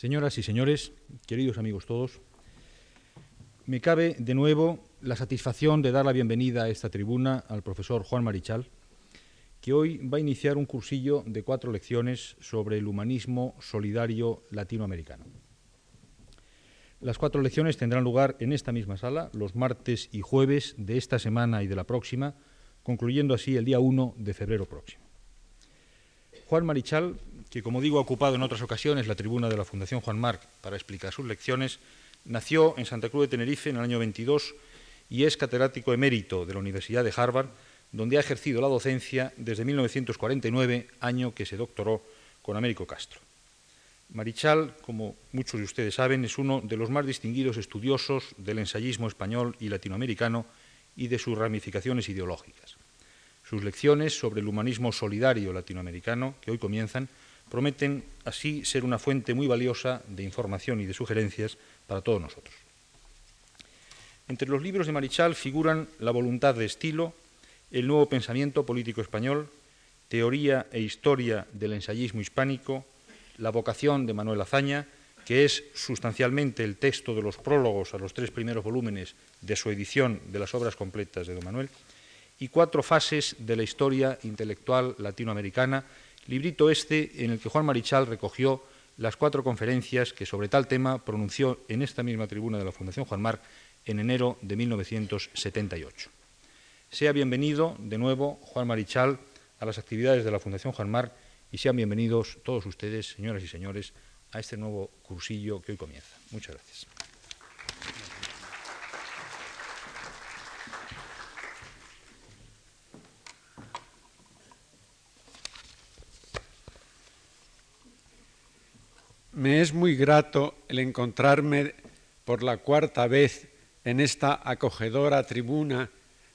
Señoras y señores, queridos amigos todos, me cabe de nuevo la satisfacción de dar la bienvenida a esta tribuna al profesor Juan Marichal, que hoy va a iniciar un cursillo de cuatro lecciones sobre el humanismo solidario latinoamericano. Las cuatro lecciones tendrán lugar en esta misma sala los martes y jueves de esta semana y de la próxima, concluyendo así el día 1 de febrero próximo. Juan Marichal, que como digo ha ocupado en otras ocasiones la tribuna de la Fundación Juan Marc para explicar sus lecciones, nació en Santa Cruz de Tenerife en el año 22 y es catedrático emérito de la Universidad de Harvard, donde ha ejercido la docencia desde 1949, año que se doctoró con Américo Castro. Marichal, como muchos de ustedes saben, es uno de los más distinguidos estudiosos del ensayismo español y latinoamericano y de sus ramificaciones ideológicas. Sus lecciones sobre el humanismo solidario latinoamericano, que hoy comienzan, prometen así ser una fuente muy valiosa de información y de sugerencias para todos nosotros. Entre los libros de Marichal figuran La voluntad de estilo, El nuevo pensamiento político español, Teoría e historia del ensayismo hispánico, La vocación de Manuel Azaña, que es sustancialmente el texto de los prólogos a los tres primeros volúmenes de su edición de las obras completas de Don Manuel, y Cuatro fases de la historia intelectual latinoamericana, librito este en el que Juan Marichal recogió las cuatro conferencias que sobre tal tema pronunció en esta misma tribuna de la Fundación Juan Marc en enero de 1978. Sea bienvenido de nuevo Juan Marichal a las actividades de la Fundación Juan Marc y sean bienvenidos todos ustedes, señoras y señores, a este nuevo cursillo que hoy comienza. Muchas gracias. Me es muy grato el encontrarme por la cuarta vez en esta acogedora tribuna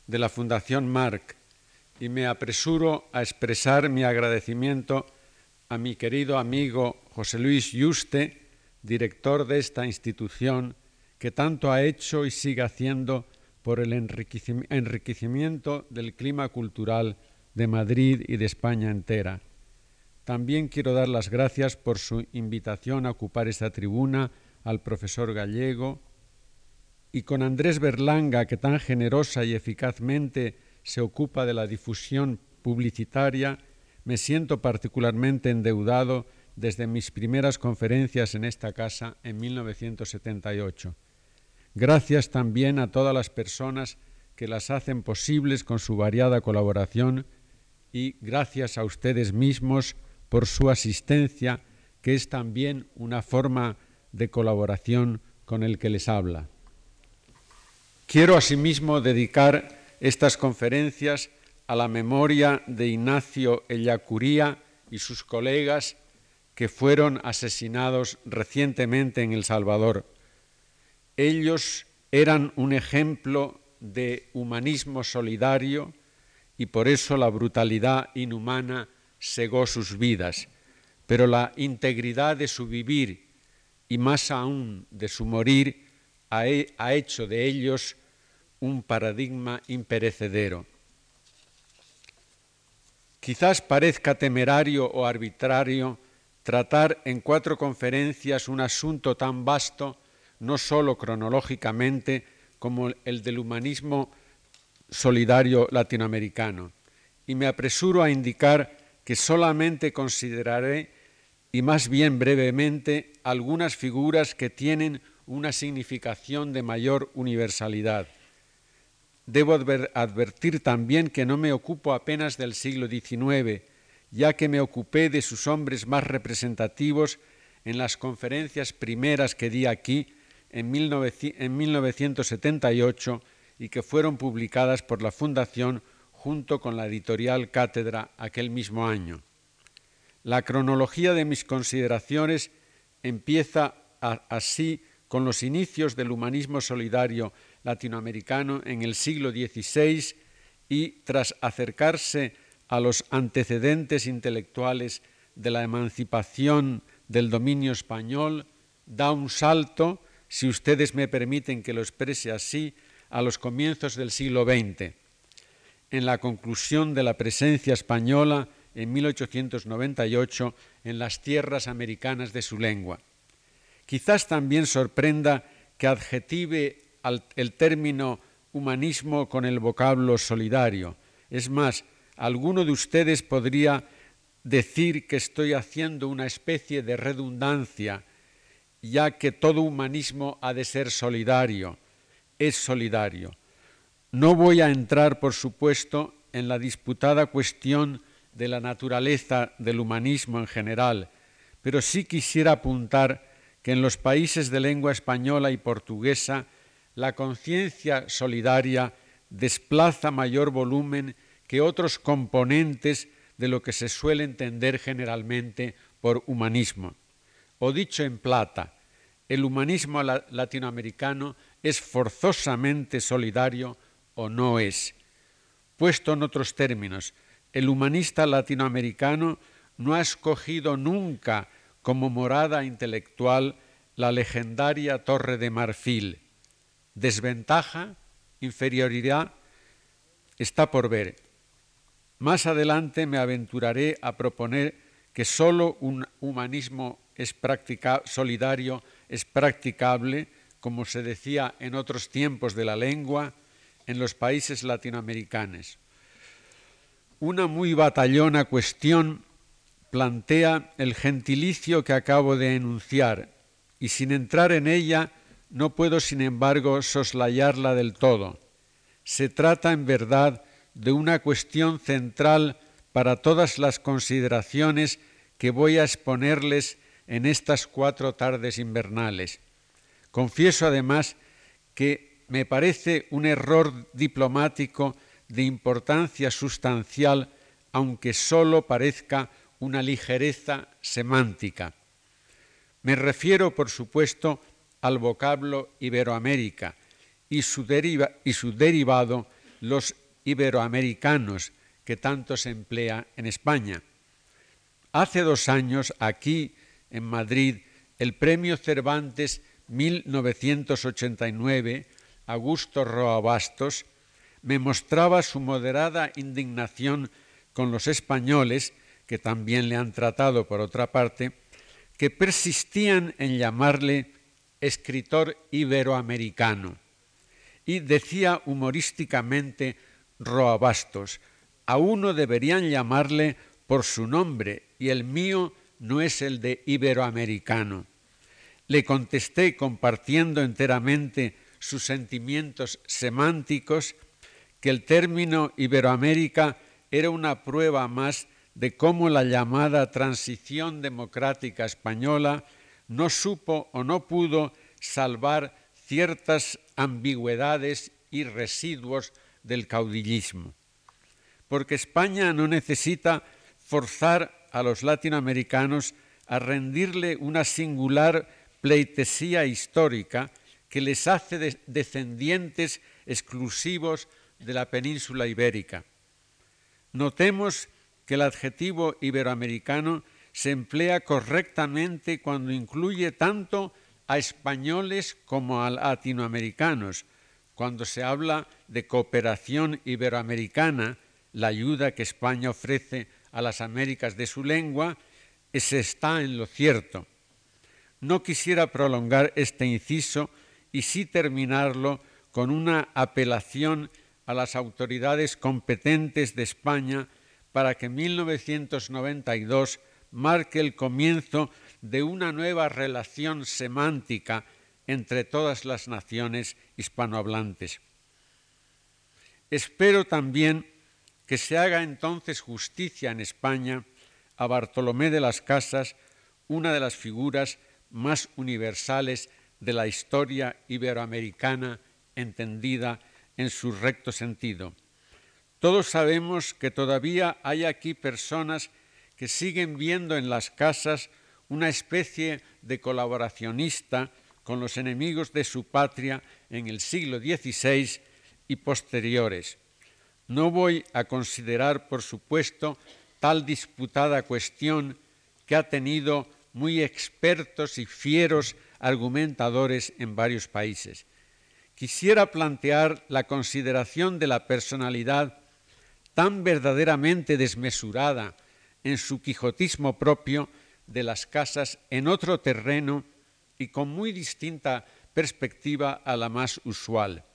de la Fundación Marc y me apresuro a expresar mi agradecimiento a mi querido amigo José Luis Yuste, director de esta institución, que tanto ha hecho y sigue haciendo por el enriquecimiento del clima cultural de Madrid y de España entera. También quiero dar las gracias por su invitación a ocupar esta tribuna al profesor Gallego y con Andrés Berlanga, que tan generosa y eficazmente se ocupa de la difusión publicitaria, me siento particularmente endeudado desde mis primeras conferencias en esta casa en 1978. Gracias también a todas las personas que las hacen posibles con su variada colaboración y gracias a ustedes mismos por su asistencia, que es también una forma de colaboración con el que les habla. Quiero asimismo dedicar estas conferencias a la memoria de Ignacio Ellacuría y sus colegas que fueron asesinados recientemente en El Salvador. Ellos eran un ejemplo de humanismo solidario y por eso la brutalidad inhumana segó sus vidas, pero la integridad de su vivir y más aún de su morir ha, hecho de ellos un paradigma imperecedero. Quizás parezca temerario o arbitrario tratar en cuatro conferencias un asunto tan vasto, no sólo cronológicamente, como el del humanismo solidario latinoamericano. Y me apresuro a indicar que solamente consideraré, y más bien brevemente, algunas figuras que tienen una significación de mayor universalidad. Debo advertir también que no me ocupo apenas del siglo XIX, ya que me ocupé de sus hombres más representativos en las conferencias primeras que di aquí en, 1978 y que fueron publicadas por la Fundación junto con la editorial Cátedra aquel mismo año. La cronología de mis consideraciones empieza así con los inicios del humanismo solidario latinoamericano en el siglo XVI y tras acercarse a los antecedentes intelectuales de la emancipación del dominio español, da un salto, si ustedes me permiten que lo exprese así, a los comienzos del siglo XX en la conclusión de la presencia española en 1898 en las tierras americanas de su lengua. Quizás también sorprenda que adjetive el término humanismo con el vocablo solidario. Es más, alguno de ustedes podría decir que estoy haciendo una especie de redundancia, ya que todo humanismo ha de ser solidario, es solidario. No voy a entrar, por supuesto, en la disputada cuestión de la naturaleza del humanismo en general, pero sí quisiera apuntar que en los países de lengua española y portuguesa la conciencia solidaria desplaza mayor volumen que otros componentes de lo que se suele entender generalmente por humanismo. O dicho en plata, el humanismo latinoamericano es forzosamente solidario o no es. Puesto en otros términos, el humanista latinoamericano no ha escogido nunca como morada intelectual la legendaria Torre de Marfil, desventaja, inferioridad, está por ver. Más adelante me aventuraré a proponer que sólo un humanismo es solidario es practicable, como se decía en otros tiempos de la lengua, en los países latinoamericanos. Una muy batallona cuestión plantea el gentilicio que acabo de enunciar y sin entrar en ella no puedo, sin embargo, soslayarla del todo. Se trata, en verdad, de una cuestión central para todas las consideraciones que voy a exponerles en estas cuatro tardes invernales. Confieso, además, que me parece un error diplomático de importancia sustancial, aunque solo parezca una ligereza semántica. Me refiero, por supuesto, al vocablo Iberoamérica y su, y su derivado, los iberoamericanos, que tanto se emplea en España. Hace dos años, aquí en Madrid, el Premio Cervantes 1989, Augusto Roa Bastos, me mostraba su moderada indignación con los españoles, que también le han tratado por otra parte, que persistían en llamarle escritor iberoamericano. Y decía humorísticamente Roabastos, a uno deberían llamarle por su nombre y el mío no es el de iberoamericano. Le contesté compartiendo enteramente sus sentimientos semánticos que el término Iberoamérica era una prueba más de cómo la llamada transición democrática española no supo o no pudo salvar ciertas ambigüedades y residuos del caudillismo. Porque España no necesita forzar a los latinoamericanos a rendirle una singular pleitesía histórica que les hace descendientes exclusivos de la península ibérica. Notemos que el adjetivo iberoamericano se emplea correctamente cuando incluye tanto a españoles como a latinoamericanos, cuando se habla de cooperación iberoamericana, la ayuda que España ofrece a las Américas de su lengua, se está en lo cierto. No quisiera prolongar este inciso y sí terminarlo con una apelación a las autoridades competentes de España para que 1992 marque el comienzo de una nueva relación semántica entre todas las naciones hispanohablantes. Espero también que se haga entonces justicia en España a Bartolomé de las Casas, una de las figuras más universales de la historia iberoamericana entendida en su recto sentido. Todos sabemos que todavía hay aquí personas que siguen viendo en las casas una especie de colaboracionista con los enemigos de su patria en el siglo XVI y posteriores. No voy a considerar, por supuesto, tal disputada cuestión que ha tenido muy expertos y fieros argumentadores en varios países. Quisiera plantear la consideración de la personalidad tan verdaderamente desmesurada en su quijotismo propio de las casas en otro terreno y con muy distinta perspectiva a la más usual.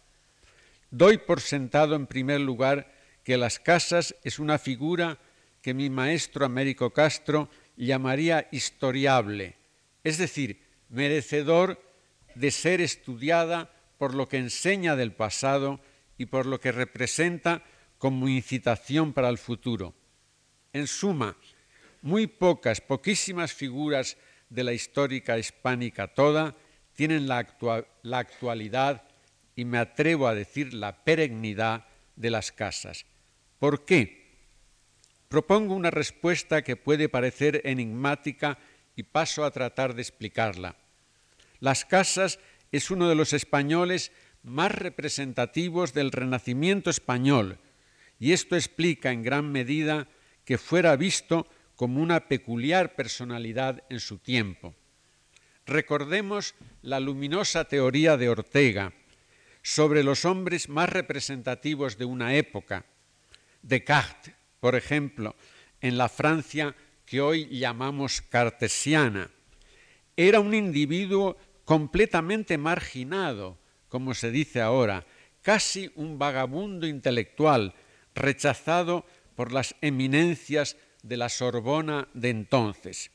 Doy por sentado en primer lugar que las casas es una figura que mi maestro Américo Castro llamaría historiable, es decir, merecedor de ser estudiada por lo que enseña del pasado y por lo que representa como incitación para el futuro. En suma, muy pocas, poquísimas figuras de la histórica hispánica toda tienen la, actualidad y me atrevo a decir la perennidad de las casas. ¿Por qué? Propongo una respuesta que puede parecer enigmática y paso a tratar de explicarla. Las casas es uno de los españoles más representativos del Renacimiento español, y esto explica en gran medida que fuera visto como una peculiar personalidad en su tiempo. Recordemos la luminosa teoría de Ortega sobre los hombres más representativos de una época. Descartes, por ejemplo, en la Francia que hoy llamamos cartesiana, era un individuo completamente marginado, como se dice ahora, casi un vagabundo intelectual, rechazado por las eminencias de la Sorbona de entonces.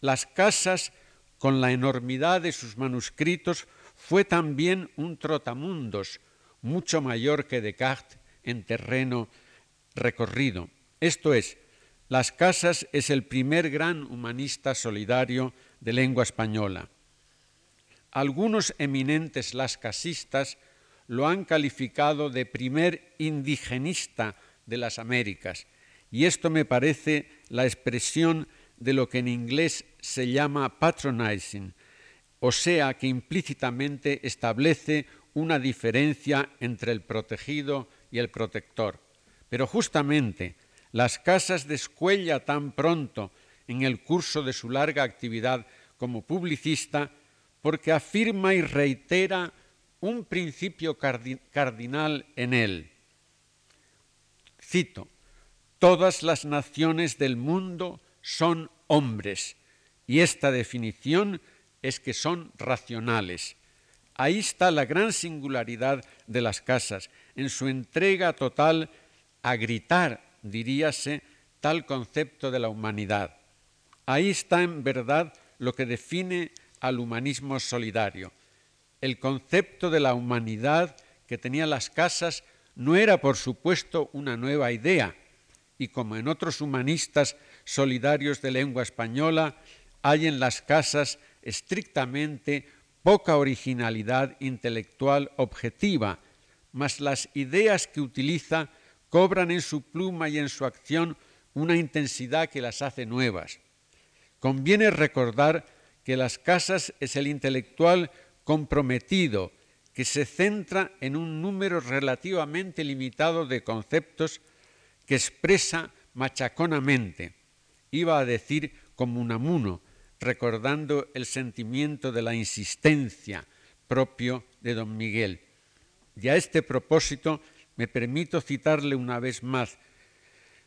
Las casas, con la enormidad de sus manuscritos, fue también un trotamundos, mucho mayor que Descartes en terreno recorrido. Esto es, Las Casas es el primer gran humanista solidario de lengua española. Algunos eminentes lascasistas lo han calificado de primer indigenista de las Américas, y esto me parece la expresión de lo que en inglés se llama patronizing, o sea que implícitamente establece una diferencia entre el protegido y el protector. Pero justamente las casas descuella tan pronto en el curso de su larga actividad como publicista porque afirma y reitera un principio cardinal en él. Cito, todas las naciones del mundo son hombres y esta definición es que son racionales. Ahí está la gran singularidad de las casas, en su entrega total a gritar, diríase, tal concepto de la humanidad. Ahí está en verdad lo que define al humanismo solidario. El concepto de la humanidad que tenían las casas no era, por supuesto, una nueva idea, y como en otros humanistas solidarios de lengua española, hay en las casas estrictamente poca originalidad intelectual objetiva, mas las ideas que utiliza cobran en su pluma y en su acción una intensidad que las hace nuevas. Conviene recordar que las casas es el intelectual comprometido que se centra en un número relativamente limitado de conceptos que expresa machaconamente, iba a decir como un amuno, recordando el sentimiento de la insistencia propio de don Miguel. Y a este propósito me permito citarle una vez más,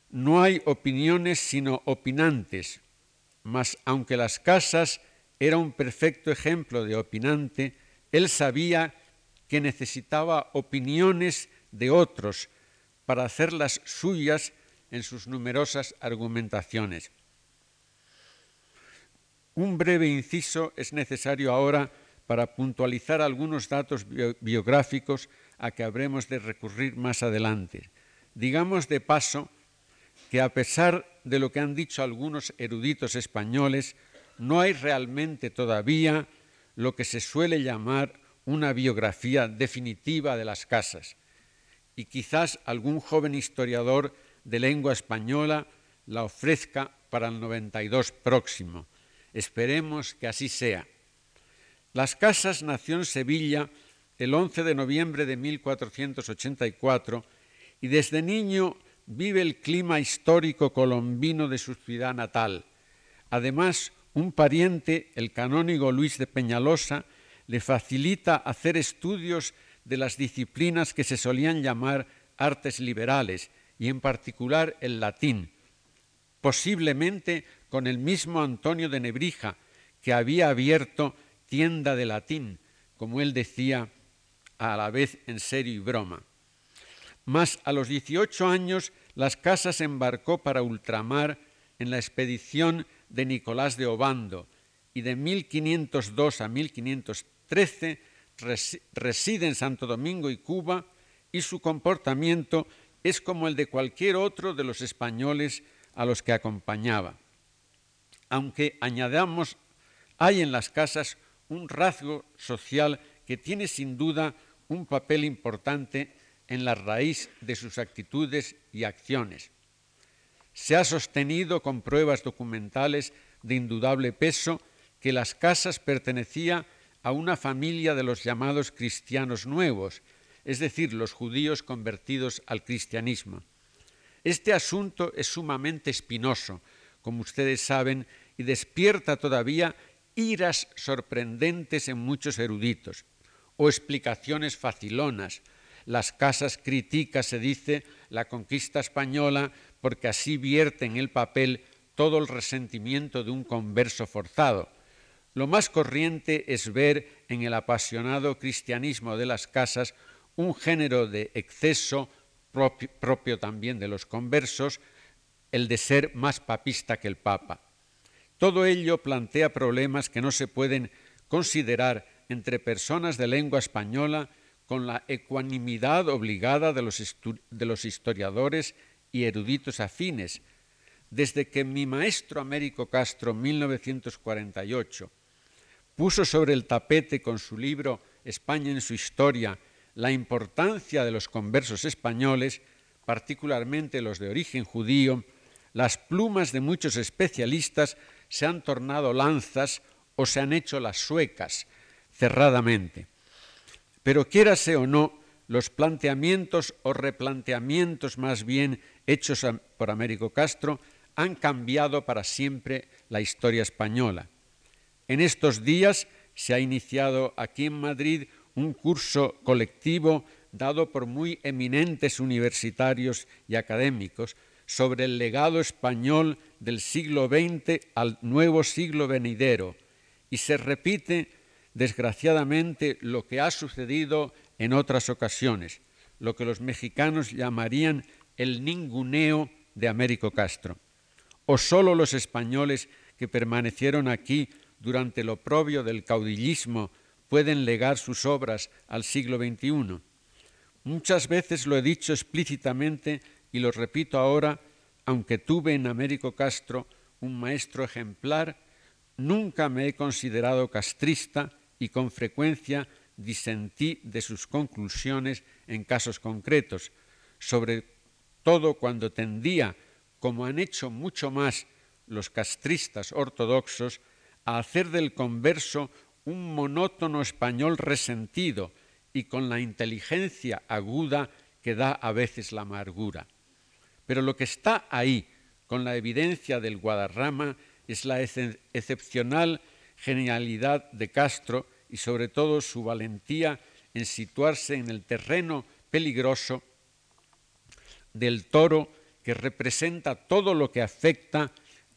no hay opiniones sino opinantes, mas aunque las casas era un perfecto ejemplo de opinante, él sabía que necesitaba opiniones de otros para hacerlas suyas en sus numerosas argumentaciones. Un breve inciso es necesario ahora para puntualizar algunos datos biográficos a que habremos de recurrir más adelante. Digamos de paso que a pesar de lo que han dicho algunos eruditos españoles, no hay realmente todavía lo que se suele llamar una biografía definitiva de las casas. Y quizás algún joven historiador de lengua española la ofrezca para el 92 próximo. Esperemos que así sea. Las Casas nació en Sevilla el 11 de noviembre de 1484 y desde niño vive el clima histórico colombino de su ciudad natal. Además, un pariente, el canónigo Luis de Peñalosa, le facilita hacer estudios de las disciplinas que se solían llamar artes liberales, y en particular el latín, posiblemente con el mismo Antonio de Nebrija, que había abierto tienda de latín, como él decía, a la vez en serio y broma. Mas a los 18 años las casas embarcó para ultramar en la expedición de Nicolás de Obando y de 1502 a 1513 reside en Santo Domingo y Cuba y su comportamiento es como el de cualquier otro de los españoles a los que acompañaba. Aunque añadamos, hay en las casas un rasgo social que tiene sin duda un papel importante en la raíz de sus actitudes y acciones. Se ha sostenido con pruebas documentales de indudable peso que las casas pertenecía a una familia de los llamados cristianos nuevos, es decir, los judíos convertidos al cristianismo. Este asunto es sumamente espinoso, como ustedes saben, y despierta todavía iras sorprendentes en muchos eruditos, o explicaciones facilonas. Las casas criticas, se dice, la conquista española porque así vierte en el papel todo el resentimiento de un converso forzado. Lo más corriente es ver en el apasionado cristianismo de las casas un género de exceso propio, también de los conversos, el de ser más papista que el Papa. Todo ello plantea problemas que no se pueden considerar entre personas de lengua española con la ecuanimidad obligada de los, de los historiadores y eruditos afines. Desde que mi maestro Américo Castro, 1948, puso sobre el tapete con su libro España en su historia la importancia de los conversos españoles, particularmente los de origen judío, las plumas de muchos especialistas se han tornado lanzas o se han hecho las suecas cerradamente. Pero quiérase o no, los planteamientos o replanteamientos más bien hechos por Américo Castro han cambiado para siempre la historia española. En estos días se ha iniciado aquí en Madrid un curso colectivo dado por muy eminentes universitarios y académicos sobre el legado español del siglo XX al nuevo siglo venidero y se repite desgraciadamente lo que ha sucedido en otras ocasiones, lo que los mexicanos llamarían el ninguneo de Américo Castro, o solo los españoles que permanecieron aquí durante el oprobio del caudillismo pueden legar sus obras al siglo XXI. Muchas veces lo he dicho explícitamente y lo repito ahora, aunque tuve en Américo Castro un maestro ejemplar, nunca me he considerado castrista y con frecuencia disentí de sus conclusiones en casos concretos, sobre todo cuando tendía, como han hecho mucho más los castristas ortodoxos, a hacer del converso un monótono español resentido y con la inteligencia aguda que da a veces la amargura. Pero lo que está ahí, con la evidencia del Guadarrama, es la excepcional genialidad de Castro y sobre todo su valentía en situarse en el terreno peligroso del toro que representa todo lo que afecta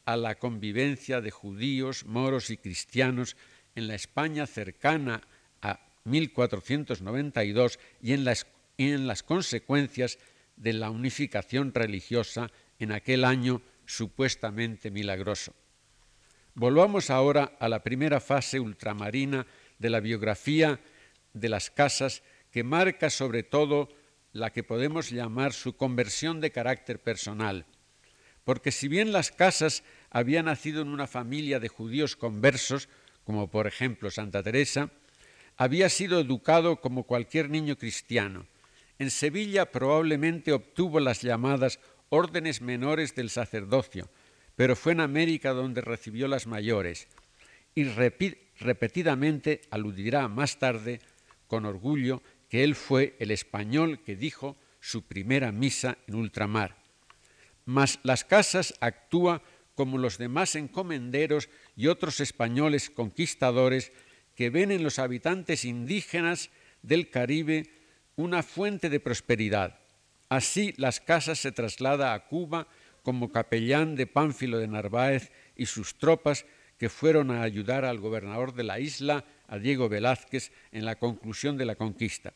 a la convivencia de judíos, moros y cristianos en la España cercana a 1492 y en las, en las consecuencias de la unificación religiosa en aquel año supuestamente milagroso. Volvamos ahora a la primera fase ultramarina de la biografía de las casas que marca sobre todo la que podemos llamar su conversión de carácter personal. Porque si bien las casas habían nacido en una familia de judíos conversos, como por ejemplo Santa Teresa, había sido educado como cualquier niño cristiano. En Sevilla probablemente obtuvo las llamadas órdenes menores del sacerdocio, pero fue en América donde recibió las mayores y repetidamente aludirá más tarde con orgullo que él fue el español que dijo su primera misa en ultramar. Mas las casas actúa como los demás encomenderos y otros españoles conquistadores que ven en los habitantes indígenas del Caribe una fuente de prosperidad. Así las casas se traslada a Cuba como capellán de Pánfilo de Narváez y sus tropas que fueron a ayudar al gobernador de la isla a Diego Velázquez en la conclusión de la conquista.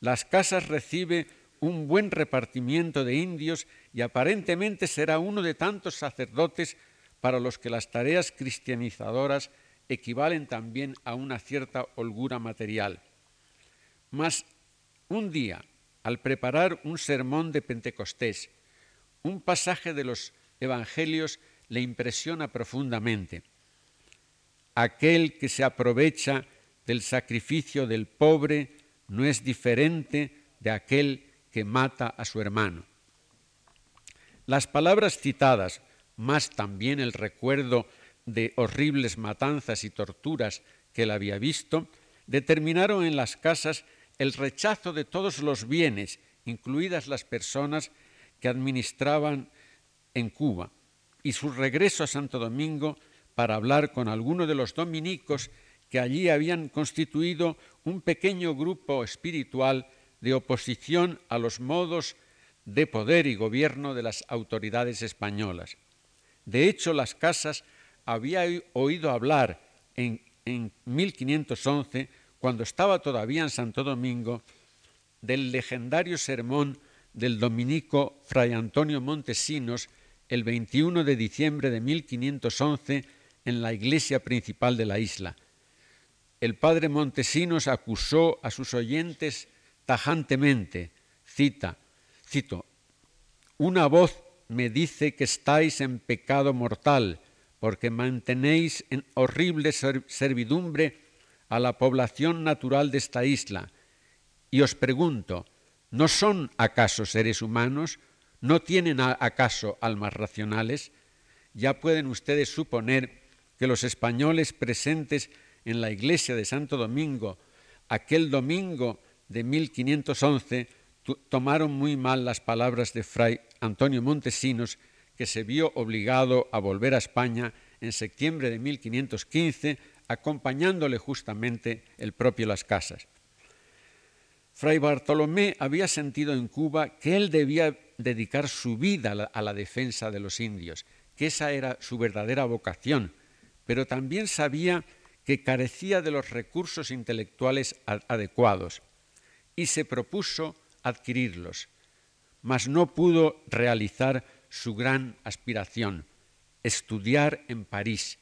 Las casas recibe un buen repartimiento de indios y aparentemente será uno de tantos sacerdotes para los que las tareas cristianizadoras equivalen también a una cierta holgura material. Mas un día, al preparar un sermón de Pentecostés, un pasaje de los Evangelios le impresiona profundamente. Aquel que se aprovecha del sacrificio del pobre no es diferente de aquel que mata a su hermano. Las palabras citadas, más también el recuerdo de horribles matanzas y torturas que él había visto, determinaron en las casas el rechazo de todos los bienes, incluidas las personas que administraban en Cuba, y su regreso a Santo Domingo para hablar con algunos de los dominicos que allí habían constituido un pequeño grupo espiritual de oposición a los modos de poder y gobierno de las autoridades españolas. De hecho, las casas había oído hablar en, en 1511, cuando estaba todavía en Santo Domingo, del legendario sermón del dominico Fray Antonio Montesinos el 21 de diciembre de 1511 en la iglesia principal de la isla. El padre Montesinos acusó a sus oyentes tajantemente, cita, cito, una voz me dice que estáis en pecado mortal, porque mantenéis en horrible servidumbre a la población natural de esta isla. Y os pregunto, ¿no son acaso seres humanos? ¿No tienen acaso almas racionales? Ya pueden ustedes suponer que los españoles presentes en la iglesia de Santo Domingo aquel domingo de 1511 tomaron muy mal las palabras de Fray Antonio Montesinos, que se vio obligado a volver a España en septiembre de 1515, acompañándole justamente el propio Las Casas. Fray Bartolomé había sentido en Cuba que él debía dedicar su vida a la, defensa de los indios, que esa era su verdadera vocación, pero también sabía que carecía de los recursos intelectuales adecuados y se propuso adquirirlos, mas no pudo realizar su gran aspiración, estudiar en París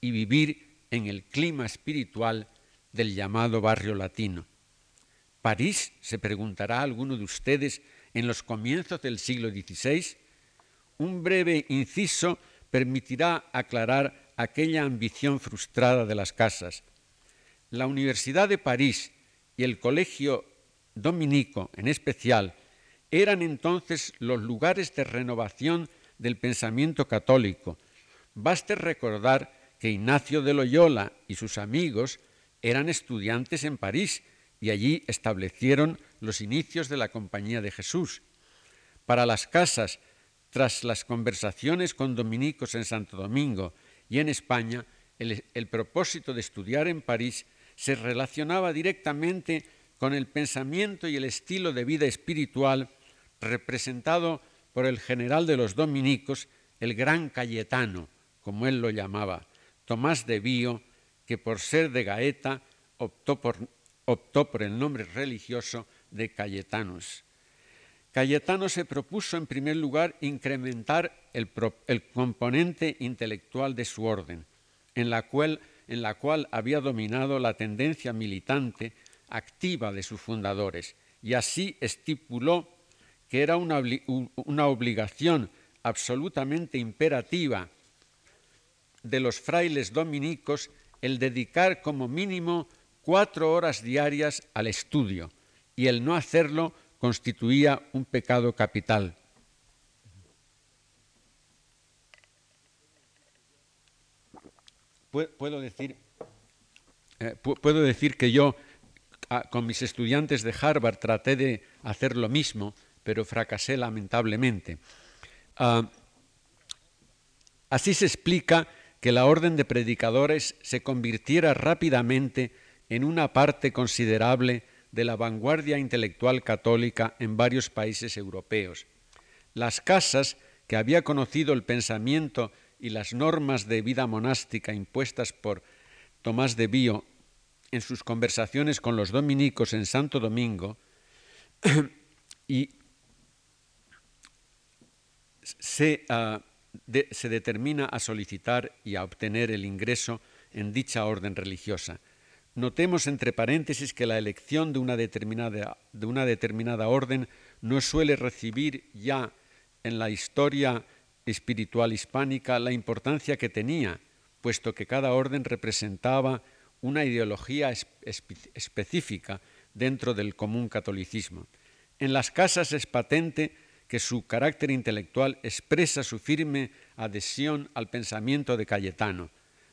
y vivir en el clima espiritual del llamado barrio latino. París, se preguntará alguno de ustedes, en los comienzos del siglo XVI, un breve inciso permitirá aclarar aquella ambición frustrada de las casas. La Universidad de París y el Colegio Dominico en especial eran entonces los lugares de renovación del pensamiento católico. Baste recordar que Ignacio de Loyola y sus amigos eran estudiantes en París y allí establecieron los inicios de la Compañía de Jesús. Para las casas, tras las conversaciones con dominicos en Santo Domingo y en España, el, propósito de estudiar en París se relacionaba directamente con el pensamiento y el estilo de vida espiritual representado por el general de los dominicos, el gran Cayetano, como él lo llamaba, Tomás de Bío, que por ser de Gaeta optó por, optó por el nombre religioso de Cayetanos. Cayetano se propuso en primer lugar incrementar el, el componente intelectual de su orden, en la, cual, en la cual había dominado la tendencia militante activa de sus fundadores, y así estipuló que era una, una obligación absolutamente imperativa de los frailes dominicos el dedicar como mínimo cuatro horas diarias al estudio, y el no hacerlo constituía un pecado capital. Puedo decir, eh, puedo decir que yo con mis estudiantes de Harvard traté de hacer lo mismo, pero fracasé lamentablemente. Ah, así se explica que la orden de predicadores se convirtiera rápidamente en una parte considerable de la vanguardia intelectual católica en varios países europeos. Las casas que había conocido el pensamiento y las normas de vida monástica impuestas por Tomás de Bío en sus conversaciones con los dominicos en Santo Domingo y se, ah, se determina a solicitar y a obtener el ingreso en dicha orden religiosa. Notemos entre paréntesis que la elección de una determinada, orden no suele recibir ya en la historia espiritual hispánica la importancia que tenía, puesto que cada orden representaba una ideología específica dentro del común catolicismo. En las casas es patente que su carácter intelectual expresa su firme adhesión al pensamiento de Cayetano,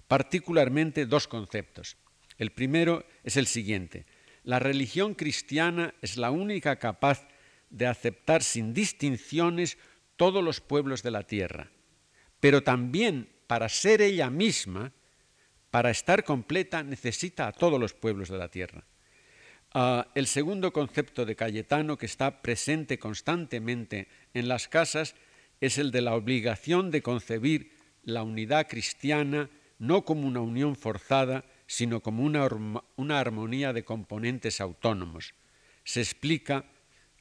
particularmente dos conceptos. El primero es el siguiente. La religión cristiana es la única capaz de aceptar sin distinciones todos los pueblos de la tierra, pero también para ser ella misma, para estar completa, necesita a todos los pueblos de la tierra. Ah, el segundo concepto de Cayetano que está presente constantemente en las casas es el de la obligación de concebir la unidad cristiana no como una unión forzada, sino como una, una armonía de componentes autónomos. Se explica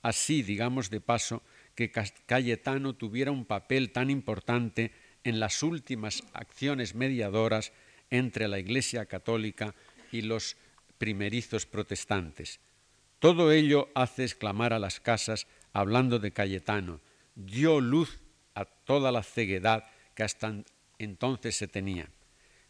así, digamos de paso, que Cayetano tuviera un papel tan importante en las últimas acciones mediadoras entre la Iglesia católica y los primerizos protestantes. Todo ello hace exclamar a las casas, hablando de Cayetano, dio luz a toda la ceguedad que hasta entonces se tenía.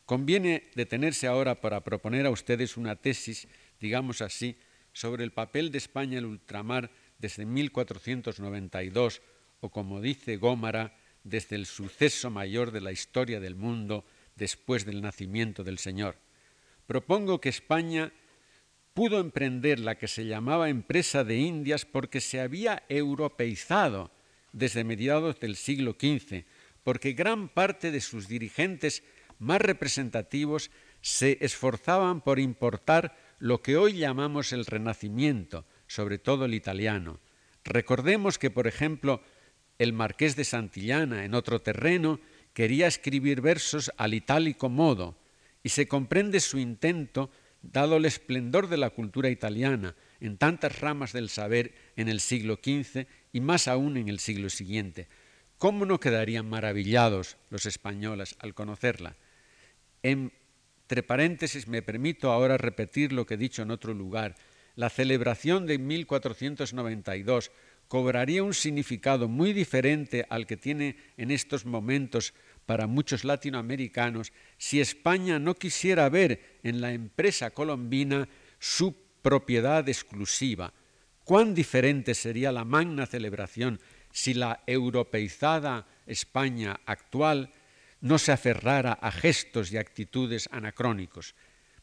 Conviene detenerse ahora para proponer a ustedes una tesis, digamos así, sobre el papel de España en el ultramar desde 1492 o, como dice Gómara, desde el suceso mayor de la historia del mundo después del nacimiento del Señor. Propongo que España pudo emprender la que se llamaba empresa de Indias porque se había europeizado desde mediados del siglo XV, porque gran parte de sus dirigentes más representativos se esforzaban por importar lo que hoy llamamos el Renacimiento, sobre todo el italiano. Recordemos que, por ejemplo, el marqués de Santillana, en otro terreno, quería escribir versos al itálico modo, y se comprende su intento, dado el esplendor de la cultura italiana en tantas ramas del saber en el siglo XV y más aún en el siglo siguiente. ¿Cómo no quedarían maravillados los españoles al conocerla? Entre paréntesis, me permito ahora repetir lo que he dicho en otro lugar la celebración de 1492 cobraría un significado muy diferente al que tiene en estos momentos para muchos latinoamericanos si España no quisiera ver en la empresa colombina su propiedad exclusiva. Cuán diferente sería la magna celebración si la europeizada España actual no se aferrara a gestos y actitudes anacrónicos.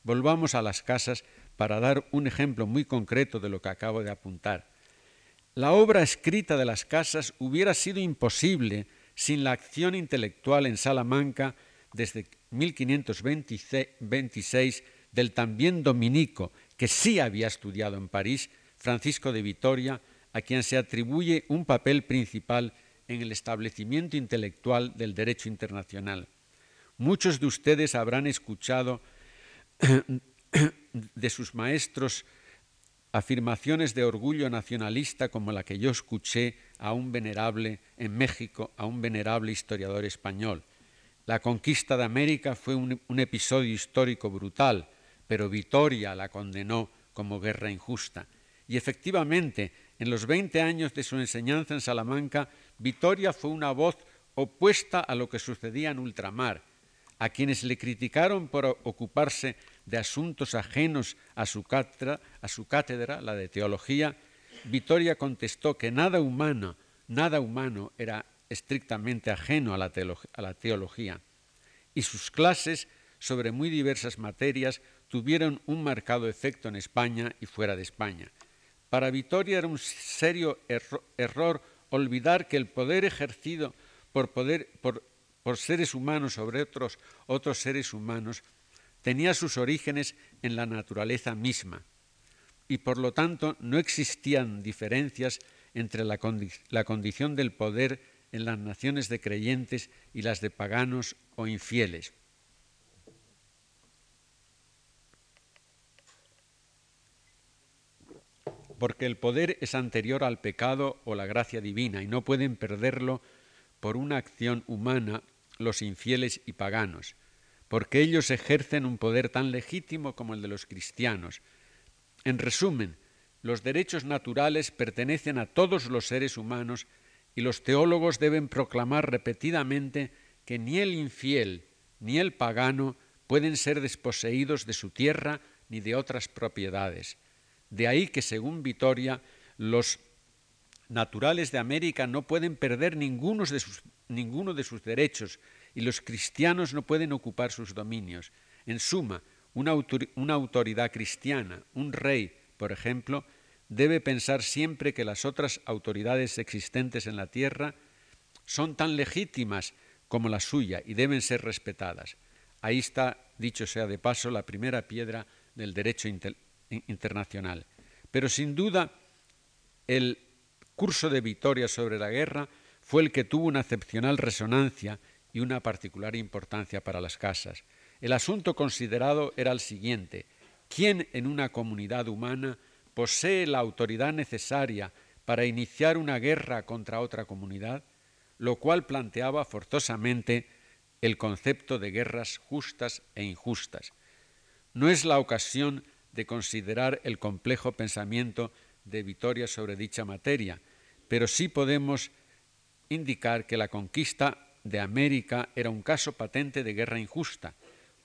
Volvamos a las casas para dar un ejemplo muy concreto de lo que acabo de apuntar. La obra escrita de las casas hubiera sido imposible sin la acción intelectual en Salamanca desde 1526 del también dominico, que sí había estudiado en París, Francisco de Vitoria, a quien se atribuye un papel principal en el establecimiento intelectual del derecho internacional. Muchos de ustedes habrán escuchado de sus maestros afirmaciones de orgullo nacionalista como la que yo escuché a un venerable en México, a un venerable historiador español. La conquista de América fue un, un episodio histórico brutal, pero Vitoria la condenó como guerra injusta. Y efectivamente, en los 20 años de su enseñanza en Salamanca, Vitoria fue una voz opuesta a lo que sucedía en ultramar. A quienes le criticaron por ocuparse de asuntos ajenos a su, cátedra, a su cátedra, la de teología, Vitoria contestó que nada humano, nada humano era estrictamente ajeno a la, a la teología, y sus clases sobre muy diversas materias tuvieron un marcado efecto en España y fuera de España. Para Vitoria era un serio error olvidar que el poder ejercido por, seres humanos sobre otros, otros seres humanos tenía sus orígenes en la naturaleza misma y por lo tanto no existían diferencias entre la, condición del poder en las naciones de creyentes y las de paganos o infieles. Porque el poder es anterior al pecado o la gracia divina y no pueden perderlo por una acción humana los infieles y paganos, porque ellos ejercen un poder tan legítimo como el de los cristianos. En resumen, los derechos naturales pertenecen a todos los seres humanos y los teólogos deben proclamar repetidamente que ni el infiel ni el pagano pueden ser desposeídos de su tierra ni de otras propiedades. De ahí que, según Vitoria, los naturales de América no pueden perder ninguno de sus, derechos y los cristianos no pueden ocupar sus dominios. En suma, una, una autoridad cristiana, un rey, por ejemplo, debe pensar siempre que las otras autoridades existentes en la tierra son tan legítimas como la suya y deben ser respetadas. Ahí está, dicho sea de paso, la primera piedra del derecho internacional. Pero sin duda el curso de Vitoria sobre la guerra fue el que tuvo una excepcional resonancia y una particular importancia para las casas. El asunto considerado era el siguiente. ¿Quién en una comunidad humana posee la autoridad necesaria para iniciar una guerra contra otra comunidad? Lo cual planteaba forzosamente el concepto de guerras justas e injustas. No es la ocasión de considerar el complejo pensamiento de Vitoria sobre dicha materia, pero sí podemos indicar que la conquista de América era un caso patente de guerra injusta.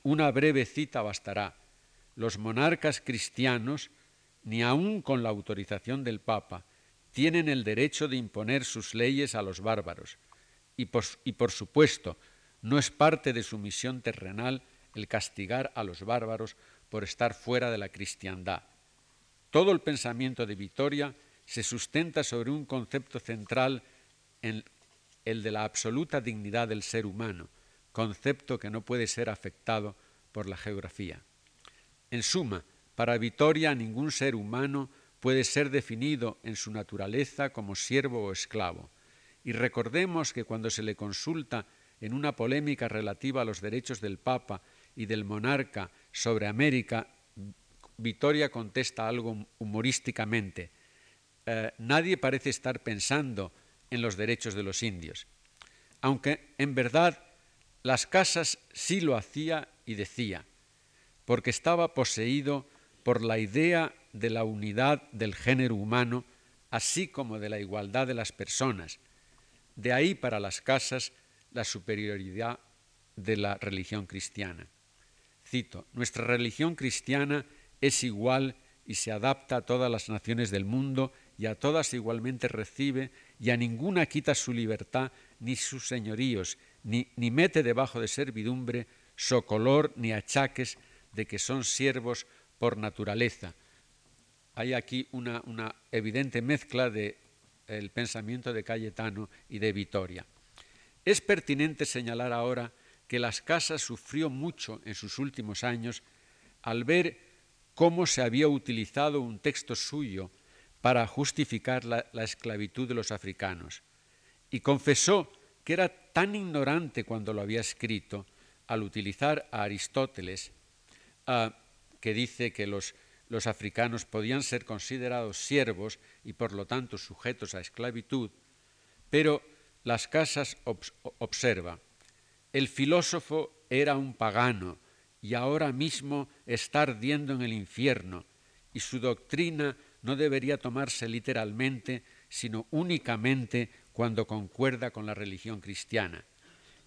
Una breve cita bastará. Los monarcas cristianos, ni aun con la autorización del Papa, tienen el derecho de imponer sus leyes a los bárbaros. Y por, y por supuesto, no es parte de su misión terrenal el castigar a los bárbaros por estar fuera de la cristiandad. Todo el pensamiento de Vitoria se sustenta sobre un concepto central en el de la absoluta dignidad del ser humano, concepto que no puede ser afectado por la geografía. En suma, para Vitoria ningún ser humano puede ser definido en su naturaleza como siervo o esclavo. Y recordemos que cuando se le consulta en una polémica relativa a los derechos del Papa y del monarca sobre América, Vitoria contesta algo humorísticamente. Eh, nadie parece estar pensando en los derechos de los indios, aunque en verdad las casas sí lo hacía y decía, porque estaba poseído por la idea de la unidad del género humano, así como de la igualdad de las personas. De ahí para las casas la superioridad de la religión cristiana. Cito, nuestra religión cristiana es igual y se adapta a todas las naciones del mundo y a todas igualmente recibe y a ninguna quita su libertad ni sus señoríos, ni, ni mete debajo de servidumbre socolor ni achaques de que son siervos por naturaleza. Hay aquí una, una evidente mezcla del el pensamiento de Cayetano y de Vitoria. Es pertinente señalar ahora que las casas sufrió mucho en sus últimos años al ver cómo se había utilizado un texto suyo para justificar la, la, esclavitud de los africanos. Y confesó que era tan ignorante cuando lo había escrito al utilizar a Aristóteles, uh, que dice que los africanos podían ser considerados siervos y por lo tanto sujetos a esclavitud, pero las casas observa, el filósofo era un pagano y ahora mismo está ardiendo en el infierno, y su doctrina no debería tomarse literalmente, sino únicamente cuando concuerda con la religión cristiana.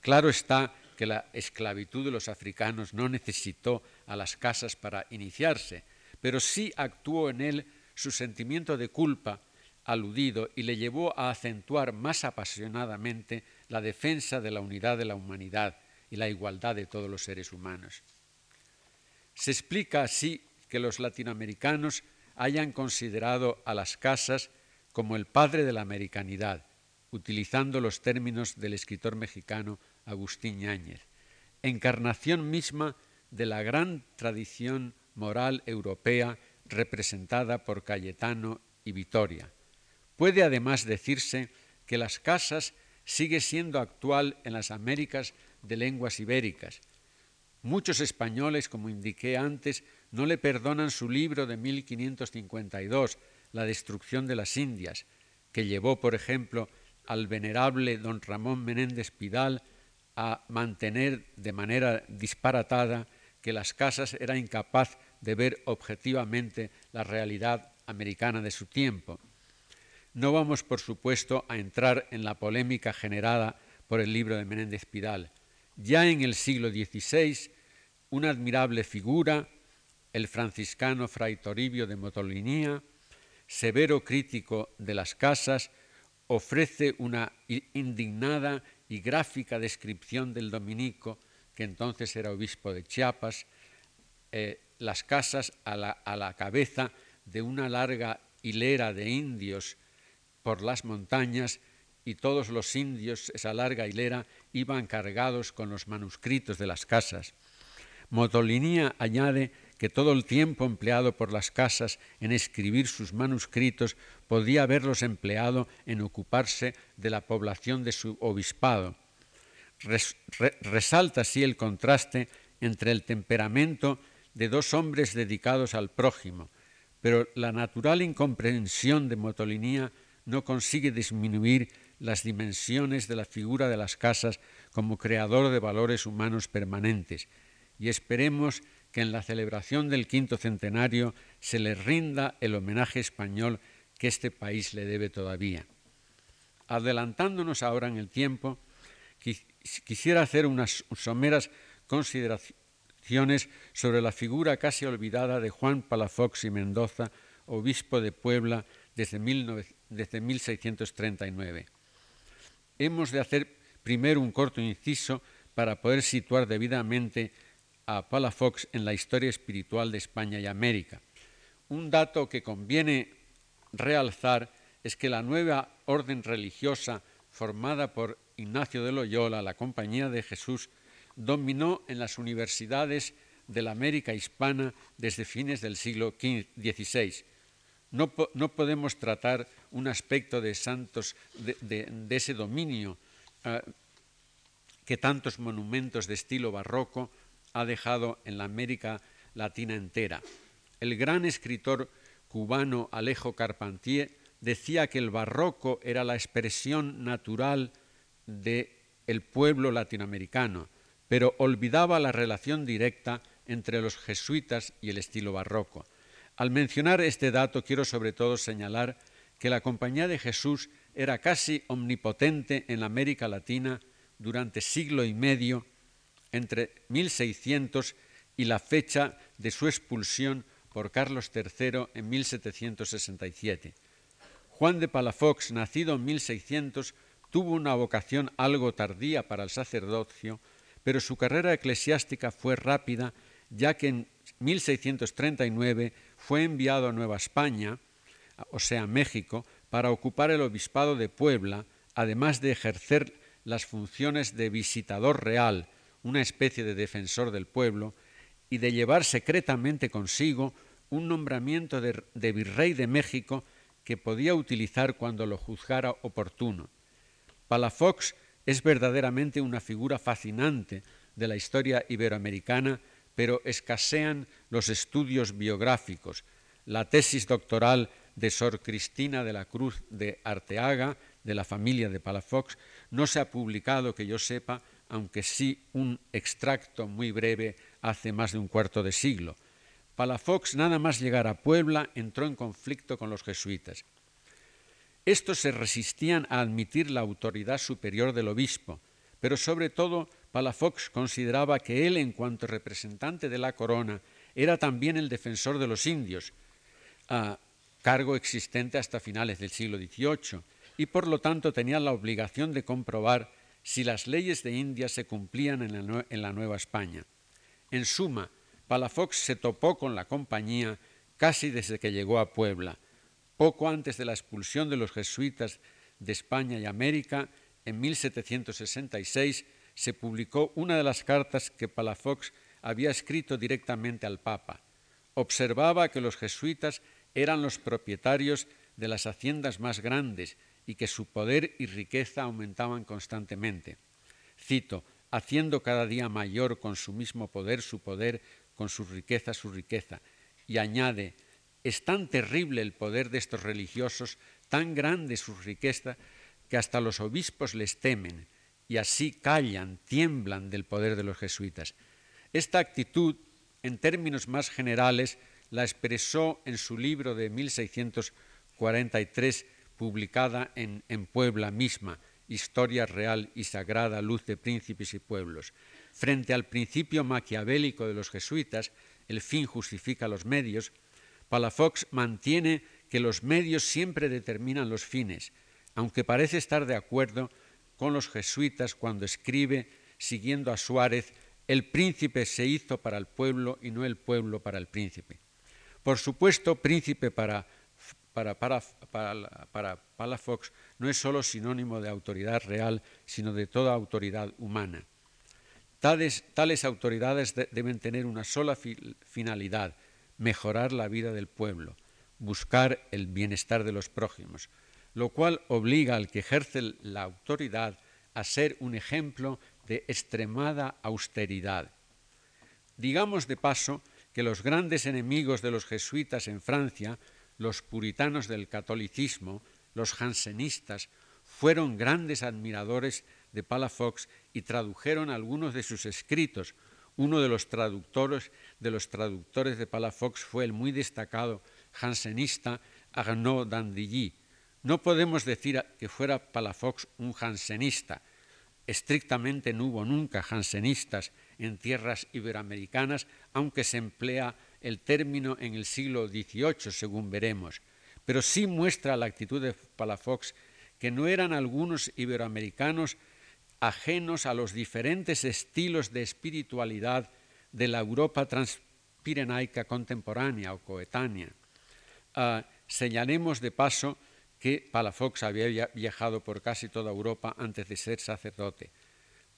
Claro está que la esclavitud de los africanos no necesitó a las casas para iniciarse, pero sí actuó en él su sentimiento de culpa aludido y le llevó a acentuar más apasionadamente la defensa de la unidad de la humanidad y la igualdad de todos los seres humanos. Se explica así que los latinoamericanos hayan considerado a las casas como el padre de la americanidad, utilizando los términos del escritor mexicano Agustín Yáñez, encarnación misma de la gran tradición moral europea representada por Cayetano y Vitoria. Puede además decirse que las casas sigue siendo actual en las Américas de lenguas ibéricas. Muchos españoles, como indiqué antes, no le perdonan su libro de 1552, la destrucción de las Indias, que llevó, por ejemplo, al venerable don Ramón Menéndez Pidal a mantener de manera disparatada que las casas era incapaz de ver objetivamente la realidad americana de su tiempo. No vamos, por supuesto, a entrar en la polémica generada por el libro de Menéndez Pidal. Ya en el siglo XVI, una admirable figura, el franciscano Fray Toribio de Motolinía, severo crítico de las casas, ofrece una indignada y gráfica descripción del dominico, que entonces era obispo de Chiapas, eh, las casas a la, a la cabeza de una larga hilera de indios por las montañas y todos los indios, esa larga hilera, iban cargados con los manuscritos de las casas. Motolinía añade que todo el tiempo empleado por las casas en escribir sus manuscritos podía haberlos empleado en ocuparse de la población de su obispado. resalta así el contraste entre el temperamento de dos hombres dedicados al prójimo, pero la natural incomprensión de Motolinía no consigue disminuir las dimensiones de la figura de las casas como creador de valores humanos permanentes, y esperemos que en la celebración del quinto centenario se le rinda el homenaje español que este país le debe todavía. Adelantándonos ahora en el tiempo, quisiera hacer unas someras consideraciones sobre la figura casi olvidada de Juan Palafox y Mendoza, obispo de Puebla desde, desde 1639. Hemos de hacer primero un corto inciso para poder situar debidamente a Palafox en la historia espiritual de España y América. Un dato que conviene realzar es que la nueva orden religiosa formada por Ignacio de Loyola, la Compañía de Jesús, dominó en las universidades de la América hispana desde fines del siglo XVI. No, podemos tratar un aspecto de santos de, ese dominio ah, que tantos monumentos de estilo barroco ha dejado en la América Latina entera. El gran escritor cubano Alejo Carpentier decía que el barroco era la expresión natural del el pueblo latinoamericano, pero olvidaba la relación directa entre los jesuitas y el estilo barroco. Al mencionar este dato quiero sobre todo señalar que la Compañía de Jesús era casi omnipotente en la América Latina durante siglo y medio entre 1600 y la fecha de su expulsión por Carlos III en 1767. Juan de Palafox, nacido en 1600, tuvo una vocación algo tardía para el sacerdocio, pero su carrera eclesiástica fue rápida, ya que en 1639 fue enviado a Nueva España, o sea, México, para ocupar el obispado de Puebla, además de ejercer las funciones de visitador real, una especie de defensor del pueblo, y de llevar secretamente consigo un nombramiento de, virrey de México que podía utilizar cuando lo juzgara oportuno. Palafox es verdaderamente una figura fascinante de la historia iberoamericana, pero escasean los estudios biográficos. La tesis doctoral de Sor Cristina de la Cruz de Arteaga, de la familia de Palafox, no se ha publicado, que yo sepa, aunque sí un extracto muy breve hace más de un cuarto de siglo. Palafox, nada más llegar a Puebla, entró en conflicto con los jesuitas. Estos se resistían a admitir la autoridad superior del obispo, pero sobre todo Palafox consideraba que él, en cuanto representante de la corona, era también el defensor de los indios, cargo existente hasta finales del siglo XVIII, y por lo tanto tenía la obligación de comprobar si las leyes de India se cumplían en la, Nueva España. En suma, Palafox se topó con la compañía casi desde que llegó a Puebla. Poco antes de la expulsión de los jesuitas de España y América, en 1766, se publicó una de las cartas que Palafox había escrito directamente al Papa. Observaba que los jesuitas eran los propietarios de las haciendas más grandes y que su poder y riqueza aumentaban constantemente. Cito, haciendo cada día mayor con su mismo poder su poder, con su riqueza su riqueza. Y añade, es tan terrible el poder de estos religiosos, tan grande su riqueza, que hasta los obispos les temen y así callan, tiemblan del poder de los jesuitas. Esta actitud, en términos más generales, la expresó en su libro de 1643, publicada en, en Puebla misma, Historia Real y Sagrada, Luz de Príncipes y Pueblos. Frente al principio maquiavélico de los jesuitas, el fin justifica los medios, Palafox mantiene que los medios siempre determinan los fines, aunque parece estar de acuerdo con los jesuitas cuando escribe, siguiendo a Suárez, el príncipe se hizo para el pueblo y no el pueblo para el príncipe. Por supuesto, príncipe para, para, para, para, Palafox no es solo sinónimo de autoridad real, sino de toda autoridad humana. Tales, tales autoridades deben tener una sola finalidad, mejorar la vida del pueblo, buscar el bienestar de los prójimos, lo cual obliga al que ejerce la autoridad a ser un ejemplo de extremada austeridad. Digamos de paso que los grandes enemigos de los jesuitas en Francia, los puritanos del catolicismo, los jansenistas, fueron grandes admiradores de Palafox y tradujeron algunos de sus escritos. Uno de los traductores de los traductores de Palafox fue el muy destacado jansenista Arnaud d'Andilly, no podemos decir que fuera Palafox un jansenista. Estrictamente no hubo nunca jansenistas en tierras iberoamericanas, aunque se emplea el término en el siglo XVIII, según veremos. Pero sí muestra la actitud de Palafox que no eran algunos iberoamericanos ajenos a los diferentes estilos de espiritualidad de la Europa transpirenaica contemporánea o coetánea. Ah, señalemos de paso que Palafox había viajado por casi toda Europa antes de ser sacerdote.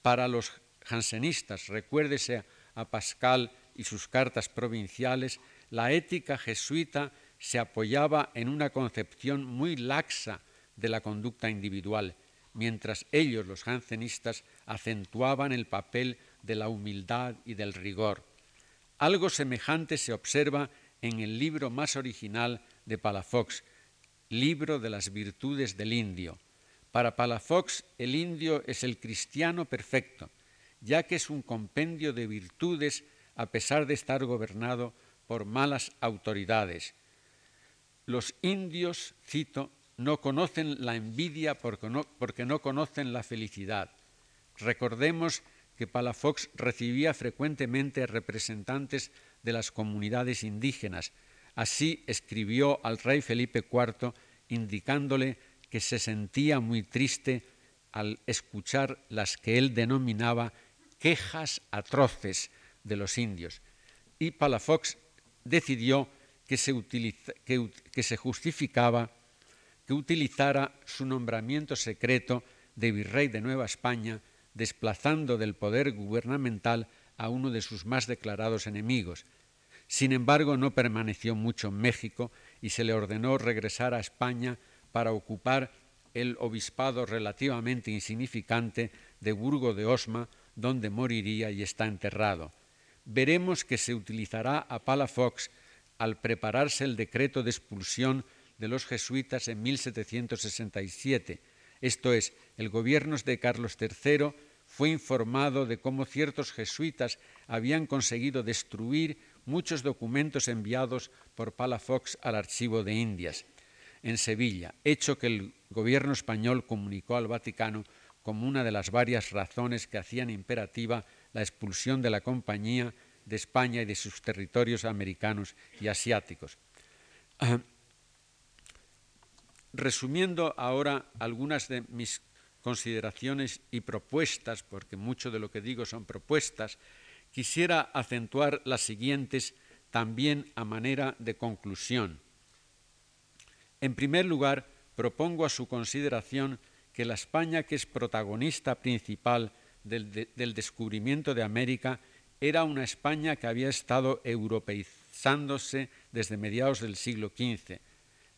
Para los jansenistas, recuérdese a Pascal y sus cartas provinciales, la ética jesuita se apoyaba en una concepción muy laxa de la conducta individual, mientras ellos, los jansenistas, acentuaban el papel de la humildad y del rigor. Algo semejante se observa en el libro más original de Palafox, libro de las virtudes del indio. Para Palafox, el indio es el cristiano perfecto, ya que es un compendio de virtudes a pesar de estar gobernado por malas autoridades. Los indios, cito, no conocen la envidia porque no, porque no conocen la felicidad. Recordemos que Palafox recibía frecuentemente representantes de las comunidades indígenas, Así escribió al rey Felipe IV indicándole que se sentía muy triste al escuchar las que él denominaba quejas atroces de los indios. Y Palafox decidió que se, justificaba que utilizara su nombramiento secreto de virrey de Nueva España, desplazando del poder gubernamental a uno de sus más declarados enemigos, sin embargo, no permaneció mucho en México y se le ordenó regresar a España para ocupar el obispado relativamente insignificante de Burgo de Osma, donde moriría y está enterrado. Veremos que se utilizará a Palafox al prepararse el decreto de expulsión de los jesuitas en 1767. Esto es, el gobierno de Carlos III fue informado de cómo ciertos jesuitas habían conseguido destruir muchos documentos enviados por Palafox al Archivo de Indias en Sevilla, hecho que el gobierno español comunicó al Vaticano como una de las varias razones que hacían imperativa la expulsión de la compañía de España y de sus territorios americanos y asiáticos. Resumiendo ahora algunas de mis consideraciones y propuestas, porque mucho de lo que digo son propuestas, quisiera acentuar las siguientes también a manera de conclusión. En primer lugar, propongo a su consideración que la España que es protagonista principal del, descubrimiento de América era una España que había estado europeizándose desde mediados del siglo XV.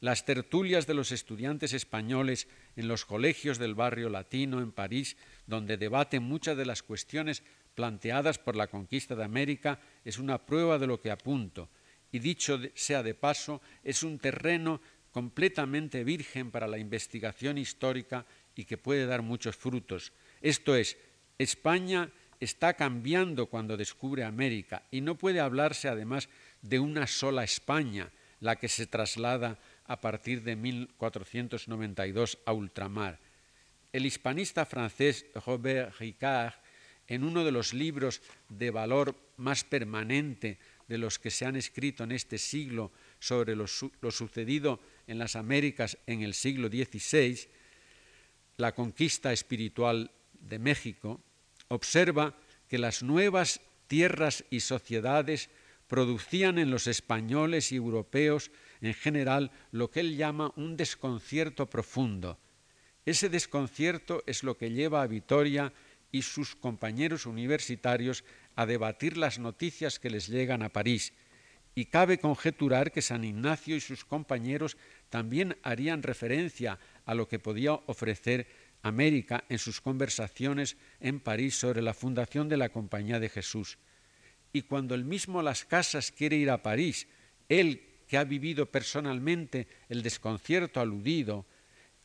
Las tertulias de los estudiantes españoles en los colegios del barrio latino en París, donde debaten muchas de las cuestiones planteadas por la conquista de América es una prueba de lo que apunto, y dicho sea de paso, es un terreno completamente virgen para la investigación histórica y que puede dar muchos frutos. Esto es, España está cambiando cuando descubre América y no puede hablarse además de una sola España, la que se traslada a partir de 1492 a ultramar. El hispanista francés Robert Ricard, en uno de los libros de valor más permanente de los que se han escrito en este siglo sobre lo, sucedido en las Américas en el siglo XVI, la conquista espiritual de México, observa que las nuevas tierras y sociedades producían en los españoles y europeos en general lo que él llama un desconcierto profundo. Ese desconcierto es lo que lleva a Vitoria y sus compañeros universitarios a debatir las noticias que les llegan a París, y cabe conjeturar que San Ignacio y sus compañeros también harían referencia a lo que podía ofrecer América en sus conversaciones en París sobre la fundación de la Compañía de Jesús. Y cuando el mismo Las Casas quiere ir a París, él que ha vivido personalmente el desconcierto aludido,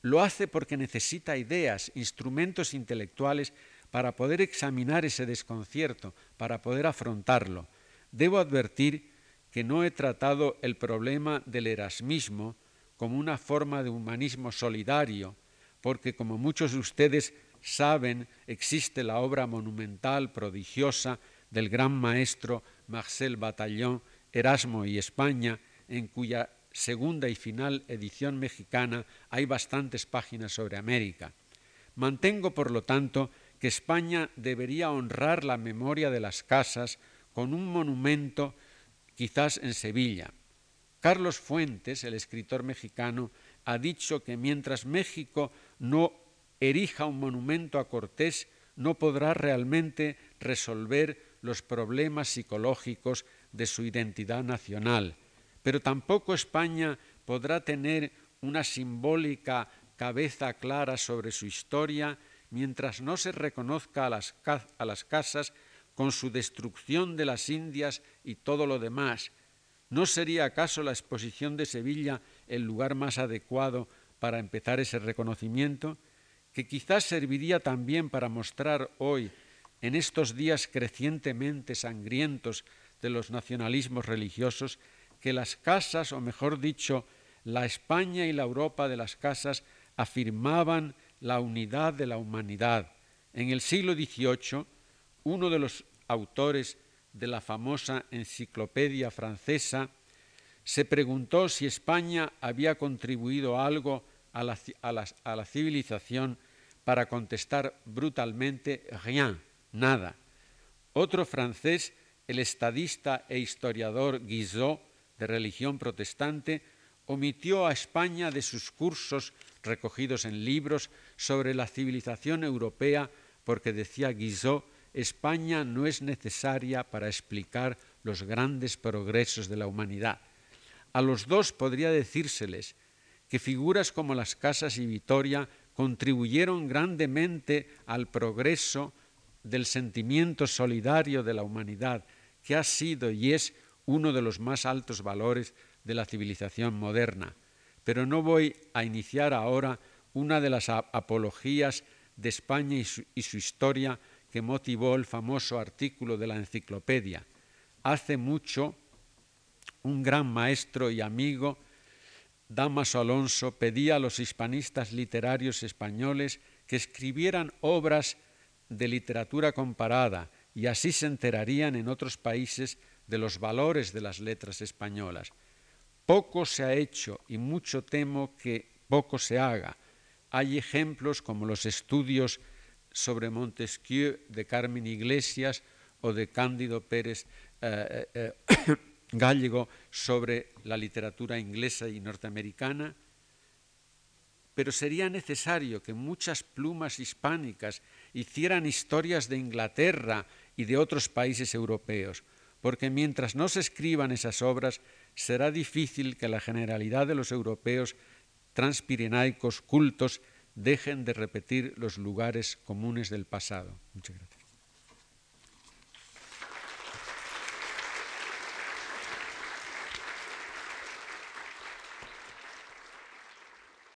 lo hace porque necesita ideas, instrumentos intelectuales para poder examinar ese desconcierto, para poder afrontarlo. Debo advertir que no he tratado el problema del erasmismo como una forma de humanismo solidario, porque como muchos de ustedes saben, existe la obra monumental, prodigiosa, del gran maestro Marcel Bataillon, Erasmo y España, en cuya segunda y final edición mexicana hay bastantes páginas sobre América. Mantengo, por lo tanto, que España debería honrar la memoria de las casas con un monumento quizás en Sevilla. Carlos Fuentes, el escritor mexicano, ha dicho que mientras México no erija un monumento a Cortés, no podrá realmente resolver los problemas psicológicos de su identidad nacional. Pero tampoco España podrá tener una simbólica cabeza clara sobre su historia mientras no se reconozca a las, a las casas con su destrucción de las Indias y todo lo demás. ¿No sería acaso la exposición de Sevilla el lugar más adecuado para empezar ese reconocimiento? que quizás serviría también para mostrar hoy, en estos días crecientemente sangrientos de los nacionalismos religiosos, que las casas, o mejor dicho, la España y la Europa de las casas afirmaban la unidad de la humanidad. En el siglo XVIII, uno de los autores de la famosa enciclopedia francesa se preguntó si España había contribuido algo a la, civilización para contestar brutalmente rien, nada. Otro francés, el estadista e historiador Guizot, de religión protestante, omitió a España de sus cursos recogidos en libros sobre la civilización europea porque decía Guizot, España no es necesaria para explicar los grandes progresos de la humanidad. A los dos podría decírseles que figuras como las Casas y Vitoria contribuyeron grandemente al progreso del sentimiento solidario de la humanidad, que ha sido y es uno de los más altos valores de la civilización moderna. Pero no voy a iniciar ahora una de las apologías de España y su, historia que motivó el famoso artículo de la enciclopedia. Hace mucho, un gran maestro y amigo Damaso Alonso pedía a los hispanistas literarios españoles que escribieran obras de literatura comparada y así se enterarían en otros países de los valores de las letras españolas. Poco se ha hecho y mucho temo que poco se haga. Hay ejemplos como los estudios sobre Montesquieu de Carmen Iglesias o de Cándido Pérez eh, eh, eh, gallego sobre la literatura inglesa y norteamericana, pero sería necesario que muchas plumas hispánicas hicieran historias de Inglaterra y de otros países europeos, porque mientras no se escriban esas obras, será difícil que la generalidad de los europeos transpirenaicos cultos dejen de repetir los lugares comunes del pasado. Muchas gracias.